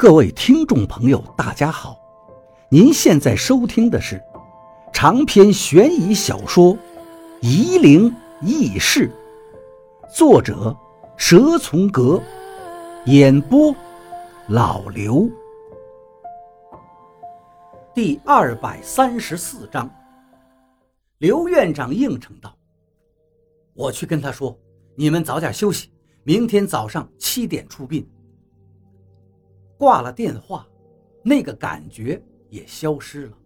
各位听众朋友，大家好！您现在收听的是长篇悬疑小说《夷陵轶事》，作者蛇从阁，演播老刘。第二百三十四章，刘院长应承道：“我去跟他说，你们早点休息，明天早上七点出殡。”挂了电话，那个感觉也消失了。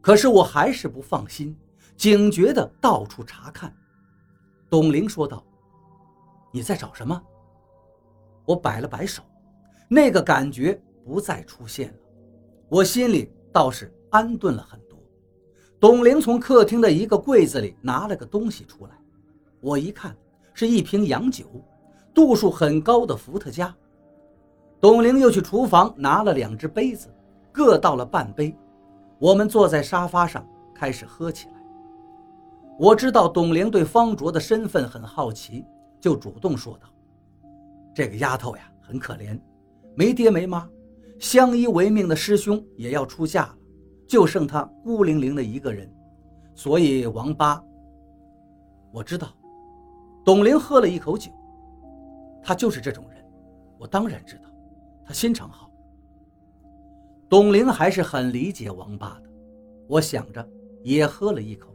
可是我还是不放心，警觉的到处查看。董玲说道：“你在找什么？”我摆了摆手，那个感觉不再出现了。我心里倒是安顿了很多。董玲从客厅的一个柜子里拿了个东西出来，我一看是一瓶洋酒，度数很高的伏特加。董玲又去厨房拿了两只杯子，各倒了半杯。我们坐在沙发上开始喝起来。我知道董玲对方卓的身份很好奇，就主动说道：“这个丫头呀，很可怜，没爹没妈，相依为命的师兄也要出嫁了，就剩她孤零零的一个人。所以王八，我知道。”董玲喝了一口酒，他就是这种人，我当然知道。他心肠好，董玲还是很理解王八的。我想着，也喝了一口。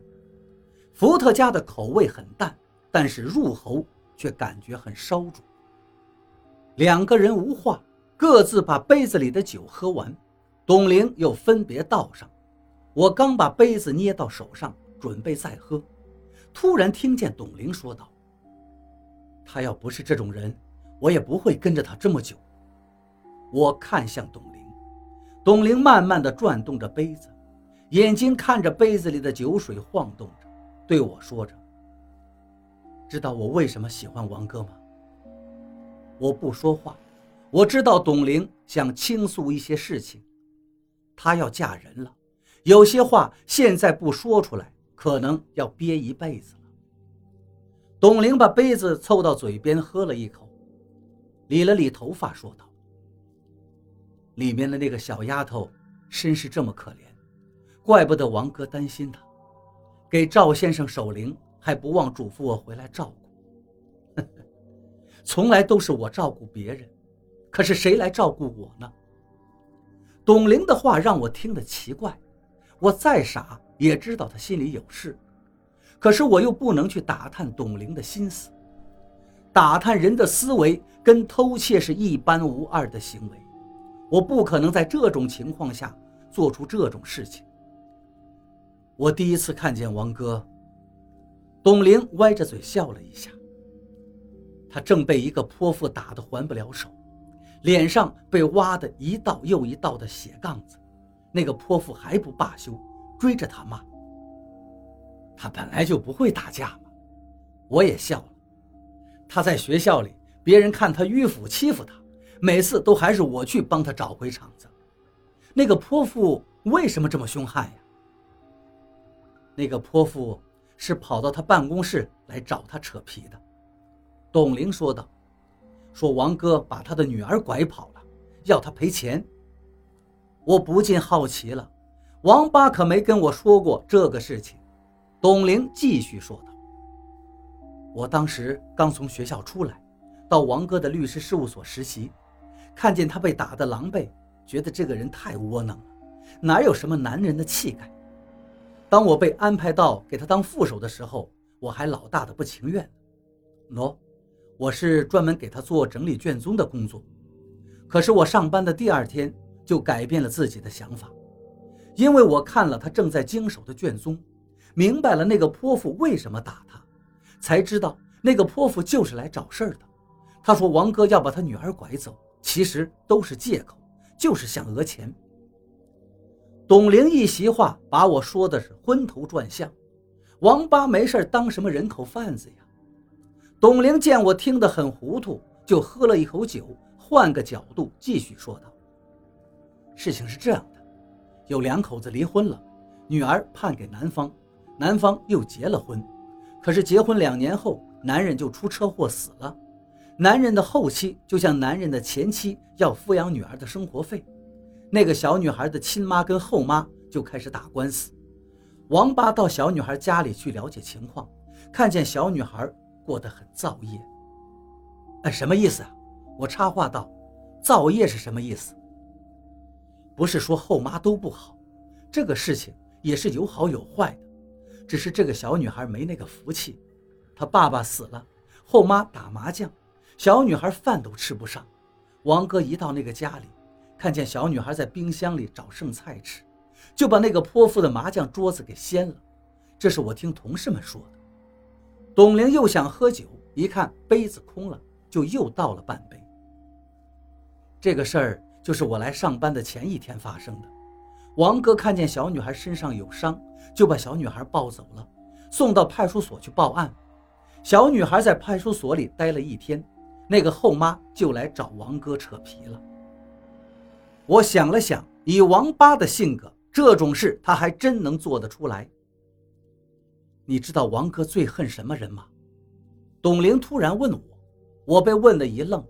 伏特加的口味很淡，但是入喉却感觉很烧灼。两个人无话，各自把杯子里的酒喝完。董玲又分别倒上。我刚把杯子捏到手上，准备再喝，突然听见董玲说道：“他要不是这种人，我也不会跟着他这么久。”我看向董玲，董玲慢慢地转动着杯子，眼睛看着杯子里的酒水晃动着，对我说着：“知道我为什么喜欢王哥吗？”我不说话，我知道董玲想倾诉一些事情，她要嫁人了，有些话现在不说出来，可能要憋一辈子了。董玲把杯子凑到嘴边喝了一口，理了理头发，说道。里面的那个小丫头，身世这么可怜，怪不得王哥担心她。给赵先生守灵，还不忘嘱咐我回来照顾。从来都是我照顾别人，可是谁来照顾我呢？董玲的话让我听得奇怪，我再傻也知道她心里有事，可是我又不能去打探董玲的心思。打探人的思维，跟偷窃是一般无二的行为。我不可能在这种情况下做出这种事情。我第一次看见王哥，董玲歪着嘴笑了一下。他正被一个泼妇打得还不了手，脸上被挖的一道又一道的血杠子。那个泼妇还不罢休，追着他骂。他本来就不会打架嘛。我也笑了。他在学校里，别人看他迂腐，欺负他。每次都还是我去帮他找回场子。那个泼妇为什么这么凶悍呀？那个泼妇是跑到他办公室来找他扯皮的。董玲说道：“说王哥把他的女儿拐跑了，要他赔钱。”我不禁好奇了，王八可没跟我说过这个事情。董玲继续说道：“我当时刚从学校出来，到王哥的律师事务所实习。”看见他被打得狼狈，觉得这个人太窝囊了，哪有什么男人的气概。当我被安排到给他当副手的时候，我还老大的不情愿。喏，我是专门给他做整理卷宗的工作。可是我上班的第二天就改变了自己的想法，因为我看了他正在经手的卷宗，明白了那个泼妇为什么打他，才知道那个泼妇就是来找事儿的。他说王哥要把他女儿拐走。其实都是借口，就是想讹钱。董玲一席话把我说的是昏头转向，王八没事当什么人口贩子呀？董玲见我听得很糊涂，就喝了一口酒，换个角度继续说道：“事情是这样的，有两口子离婚了，女儿判给男方，男方又结了婚，可是结婚两年后，男人就出车祸死了。”男人的后妻就像男人的前妻要抚养女儿的生活费。那个小女孩的亲妈跟后妈就开始打官司。王八到小女孩家里去了解情况，看见小女孩过得很造业。哎，什么意思啊？我插话道：“造业是什么意思？不是说后妈都不好，这个事情也是有好有坏的。只是这个小女孩没那个福气，她爸爸死了，后妈打麻将，小女孩饭都吃不上。王哥一到那个家里。”看见小女孩在冰箱里找剩菜吃，就把那个泼妇的麻将桌子给掀了。这是我听同事们说的。董玲又想喝酒，一看杯子空了，就又倒了半杯。这个事儿就是我来上班的前一天发生的。王哥看见小女孩身上有伤，就把小女孩抱走了，送到派出所去报案。小女孩在派出所里待了一天，那个后妈就来找王哥扯皮了。我想了想，以王八的性格，这种事他还真能做得出来。你知道王哥最恨什么人吗？董玲突然问我，我被问得一愣。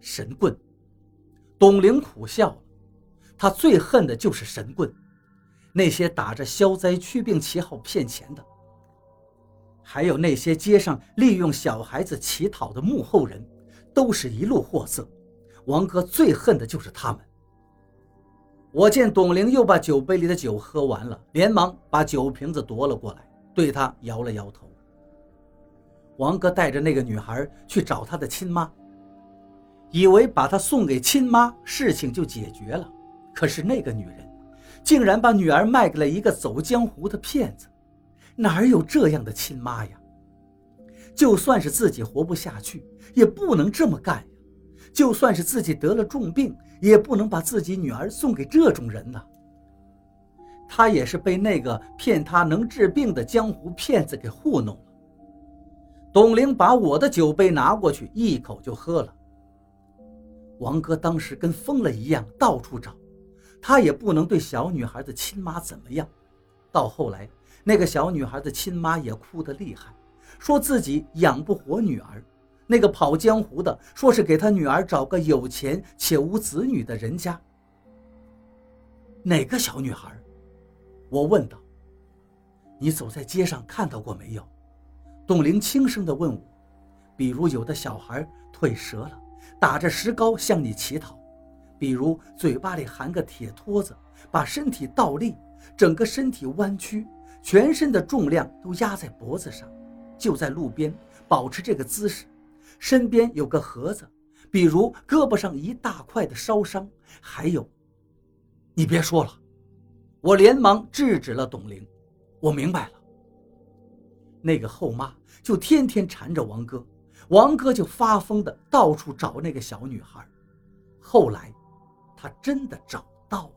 神棍。董玲苦笑了，他最恨的就是神棍，那些打着消灾祛病旗号骗钱的，还有那些街上利用小孩子乞讨的幕后人，都是一路货色。王哥最恨的就是他们。我见董玲又把酒杯里的酒喝完了，连忙把酒瓶子夺了过来，对他摇了摇头。王哥带着那个女孩去找他的亲妈，以为把她送给亲妈，事情就解决了。可是那个女人，竟然把女儿卖给了一个走江湖的骗子，哪有这样的亲妈呀？就算是自己活不下去，也不能这么干呀。就算是自己得了重病，也不能把自己女儿送给这种人呐。他也是被那个骗他能治病的江湖骗子给糊弄了。董玲把我的酒杯拿过去，一口就喝了。王哥当时跟疯了一样，到处找，他也不能对小女孩的亲妈怎么样。到后来，那个小女孩的亲妈也哭得厉害，说自己养不活女儿。那个跑江湖的说是给他女儿找个有钱且无子女的人家。哪个小女孩？我问道。你走在街上看到过没有？董玲轻声地问我。比如有的小孩腿折了，打着石膏向你乞讨；比如嘴巴里含个铁托子，把身体倒立，整个身体弯曲，全身的重量都压在脖子上，就在路边保持这个姿势。身边有个盒子，比如胳膊上一大块的烧伤，还有，你别说了，我连忙制止了董玲。我明白了，那个后妈就天天缠着王哥，王哥就发疯的到处找那个小女孩。后来，他真的找到了。